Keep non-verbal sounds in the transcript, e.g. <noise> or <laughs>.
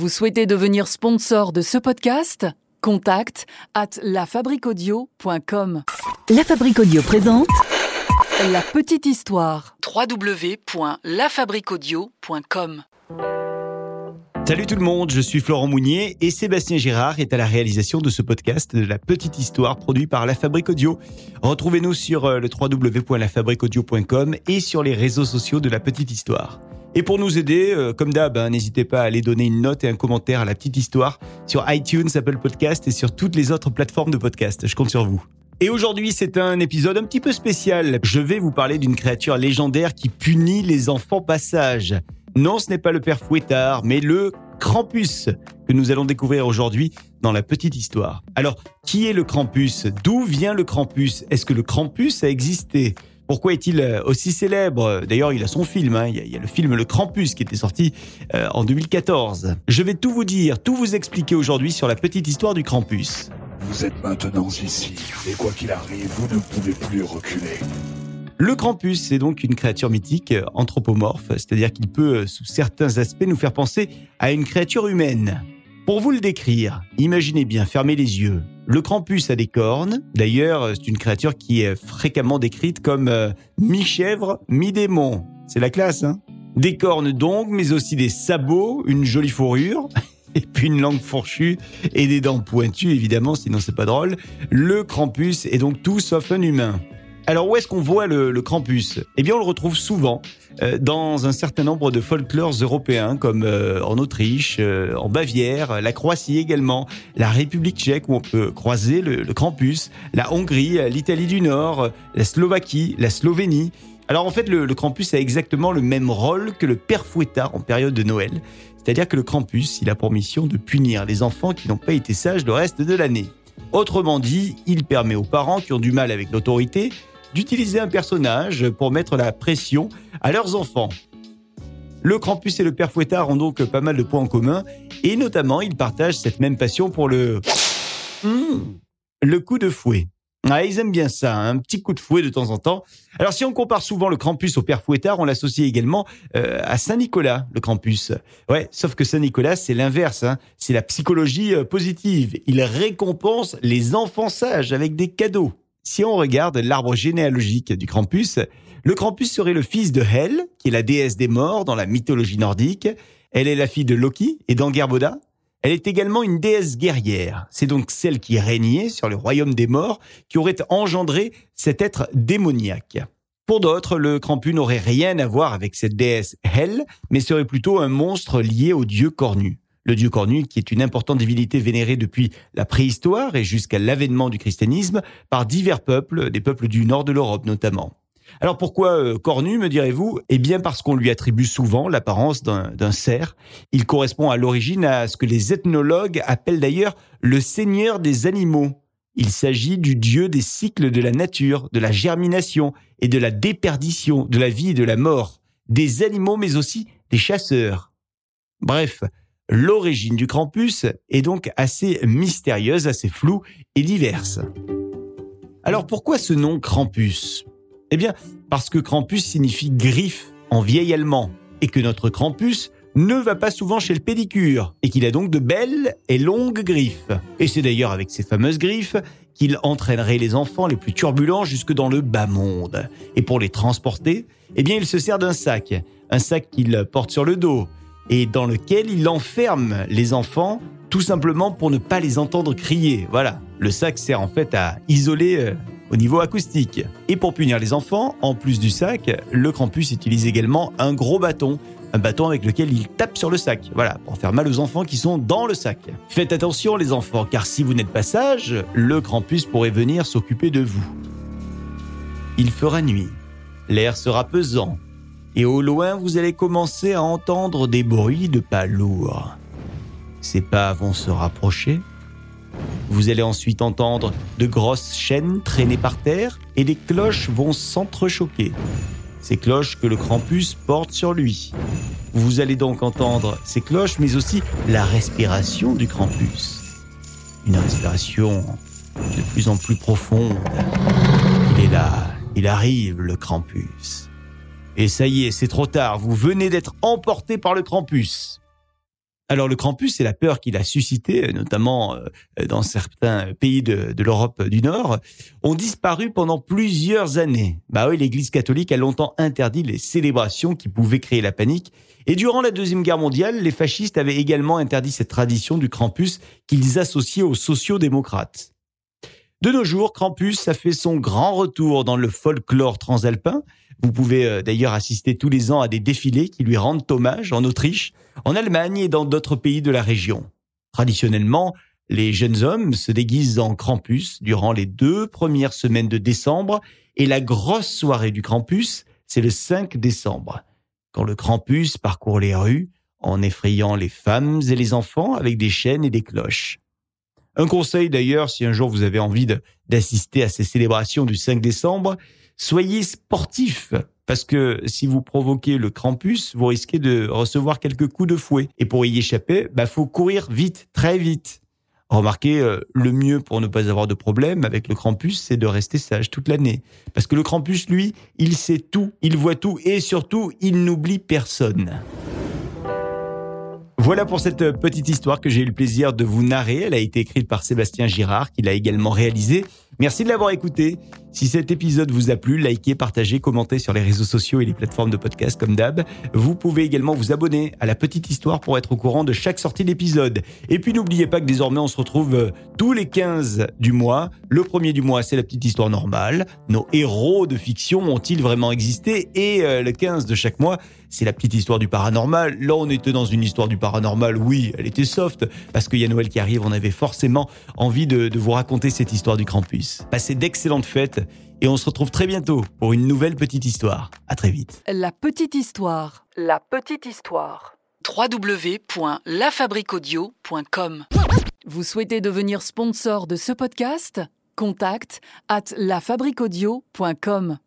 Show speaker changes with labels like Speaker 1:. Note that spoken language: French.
Speaker 1: Vous souhaitez devenir sponsor de ce podcast? Contact à lafabriquaudio.com.
Speaker 2: La Fabrique Audio présente
Speaker 1: La petite histoire. www.lafabriquaudio.com.
Speaker 3: Salut tout le monde, je suis Florent Mounier et Sébastien Girard est à la réalisation de ce podcast de la petite histoire produit par La Fabrique Audio. Retrouvez-nous sur euh, le www.lafabriqueaudio.com et sur les réseaux sociaux de la petite histoire. Et pour nous aider, euh, comme d'hab, hein, n'hésitez pas à aller donner une note et un commentaire à la petite histoire sur iTunes, Apple Podcast et sur toutes les autres plateformes de podcast. Je compte sur vous. Et aujourd'hui, c'est un épisode un petit peu spécial. Je vais vous parler d'une créature légendaire qui punit les enfants passage. Non, ce n'est pas le père Fouettard, mais le Krampus que nous allons découvrir aujourd'hui dans la petite histoire. Alors, qui est le Krampus? D'où vient le Krampus? Est-ce que le Krampus a existé? Pourquoi est-il euh, aussi célèbre? D'ailleurs, il a son film. Hein. Il, y a, le film Le Krampus qui était sorti euh, en 2014. Je vais tout vous dire, tout vous expliquer aujourd'hui sur la petite histoire du Krampus.
Speaker 4: Vous êtes maintenant ici, et quoi qu'il arrive, vous ne pouvez plus reculer.
Speaker 3: Le Krampus, c'est donc une créature mythique euh, anthropomorphe, c'est-à-dire qu'il peut, sous certains aspects, nous faire penser à une créature humaine. Pour vous le décrire, imaginez bien, fermez les yeux. Le Krampus a des cornes. D'ailleurs, c'est une créature qui est fréquemment décrite comme euh, mi-chèvre, mi-démon. C'est la classe, hein? Des cornes donc, mais aussi des sabots, une jolie fourrure, <laughs> et puis une langue fourchue et des dents pointues, évidemment, sinon c'est pas drôle. Le Krampus est donc tout sauf un humain. Alors où est-ce qu'on voit le, le, Krampus? Eh bien on le retrouve souvent euh, dans un certain nombre de folklores européens comme euh, en Autriche, euh, en Bavière, la Croatie également, la République tchèque où on peut croiser le, le Krampus, la Hongrie, l'Italie du Nord, la Slovaquie, la Slovénie. Alors en fait le, le Krampus a exactement le même rôle que le père Fouettard en période de Noël. C'est-à-dire que le Krampus, il a pour mission de punir les enfants qui n'ont pas été sages le reste de l'année. Autrement dit, il permet aux parents qui ont du mal avec l'autorité d'utiliser un personnage pour mettre la pression à leurs enfants. Le Krampus et le Père Fouettard ont donc pas mal de points en commun, et notamment ils partagent cette même passion pour le... Le coup de fouet. Ah, ils aiment bien ça, un petit coup de fouet de temps en temps. Alors si on compare souvent le Krampus au Père Fouettard, on l'associe également euh, à Saint-Nicolas, le Krampus. Ouais, sauf que Saint-Nicolas, c'est l'inverse, hein. c'est la psychologie euh, positive. Il récompense les enfants sages avec des cadeaux. Si on regarde l'arbre généalogique du Krampus, le Krampus serait le fils de Hel, qui est la déesse des morts dans la mythologie nordique. Elle est la fille de Loki et d'Angerboda. Elle est également une déesse guerrière. C'est donc celle qui régnait sur le royaume des morts qui aurait engendré cet être démoniaque. Pour d'autres, le Krampus n'aurait rien à voir avec cette déesse Hel, mais serait plutôt un monstre lié au dieu cornu le dieu cornu, qui est une importante divinité vénérée depuis la préhistoire et jusqu'à l'avènement du christianisme par divers peuples, des peuples du nord de l'Europe notamment. Alors pourquoi euh, cornu, me direz-vous? Eh bien parce qu'on lui attribue souvent l'apparence d'un cerf. Il correspond à l'origine à ce que les ethnologues appellent d'ailleurs le seigneur des animaux. Il s'agit du dieu des cycles de la nature, de la germination et de la déperdition, de la vie et de la mort, des animaux mais aussi des chasseurs. Bref, L'origine du Krampus est donc assez mystérieuse, assez floue et diverse. Alors pourquoi ce nom Krampus? Eh bien, parce que Krampus signifie griffe en vieil allemand et que notre Krampus ne va pas souvent chez le pédicure et qu'il a donc de belles et longues griffes. Et c'est d'ailleurs avec ces fameuses griffes qu'il entraînerait les enfants les plus turbulents jusque dans le bas monde. Et pour les transporter, eh bien, il se sert d'un sac, un sac qu'il porte sur le dos, et dans lequel il enferme les enfants tout simplement pour ne pas les entendre crier. Voilà, le sac sert en fait à isoler euh, au niveau acoustique. Et pour punir les enfants, en plus du sac, le Krampus utilise également un gros bâton, un bâton avec lequel il tape sur le sac. Voilà, pour faire mal aux enfants qui sont dans le sac. Faites attention les enfants, car si vous n'êtes pas sages, le Krampus pourrait venir s'occuper de vous. Il fera nuit. L'air sera pesant et au loin vous allez commencer à entendre des bruits de pas lourds. Ces pas vont se rapprocher. Vous allez ensuite entendre de grosses chaînes traînées par terre et des cloches vont s'entrechoquer. Ces cloches que le Krampus porte sur lui. Vous allez donc entendre ces cloches mais aussi la respiration du Krampus. Une respiration de plus en plus profonde. Il est là, il arrive le Krampus. Et ça y est, c'est trop tard, vous venez d'être emporté par le Krampus. Alors le Krampus et la peur qu'il a suscité, notamment euh, dans certains pays de, de l'Europe du Nord, ont disparu pendant plusieurs années. Bah oui, l'Église catholique a longtemps interdit les célébrations qui pouvaient créer la panique. Et durant la Deuxième Guerre mondiale, les fascistes avaient également interdit cette tradition du Krampus qu'ils associaient aux sociaux-démocrates. De nos jours, Krampus a fait son grand retour dans le folklore transalpin. Vous pouvez euh, d'ailleurs assister tous les ans à des défilés qui lui rendent hommage en Autriche, en Allemagne et dans d'autres pays de la région. Traditionnellement, les jeunes hommes se déguisent en Krampus durant les deux premières semaines de décembre et la grosse soirée du Krampus, c'est le 5 décembre. Quand le Krampus parcourt les rues en effrayant les femmes et les enfants avec des chaînes et des cloches. Un conseil d'ailleurs, si un jour vous avez envie d'assister à ces célébrations du 5 décembre, soyez sportif, parce que si vous provoquez le Krampus, vous risquez de recevoir quelques coups de fouet. Et pour y échapper, bah faut courir vite, très vite. Remarquez, euh, le mieux pour ne pas avoir de problème avec le Krampus, c'est de rester sage toute l'année. Parce que le Krampus, lui, il sait tout, il voit tout et surtout, il n'oublie personne. Voilà pour cette petite histoire que j'ai eu le plaisir de vous narrer. Elle a été écrite par Sébastien Girard, qui l'a également réalisée. Merci de l'avoir écouté. Si cet épisode vous a plu, likez, partagez, commentez sur les réseaux sociaux et les plateformes de podcast comme d'hab. Vous pouvez également vous abonner à la petite histoire pour être au courant de chaque sortie d'épisode. Et puis n'oubliez pas que désormais on se retrouve euh, tous les 15 du mois. Le premier du mois, c'est la petite histoire normale. Nos héros de fiction ont-ils vraiment existé? Et euh, le 15 de chaque mois, c'est la petite histoire du paranormal. Là, on était dans une histoire du paranormal. Oui, elle était soft parce qu'il y a Noël qui arrive. On avait forcément envie de, vous raconter cette histoire du Krampus. Passez d'excellentes fêtes et on se retrouve très bientôt pour une nouvelle petite histoire. À très vite.
Speaker 1: La petite histoire. La petite histoire. www.lafabriquaudio.com Vous souhaitez devenir sponsor de ce podcast? Contact à lafabriquaudio.com.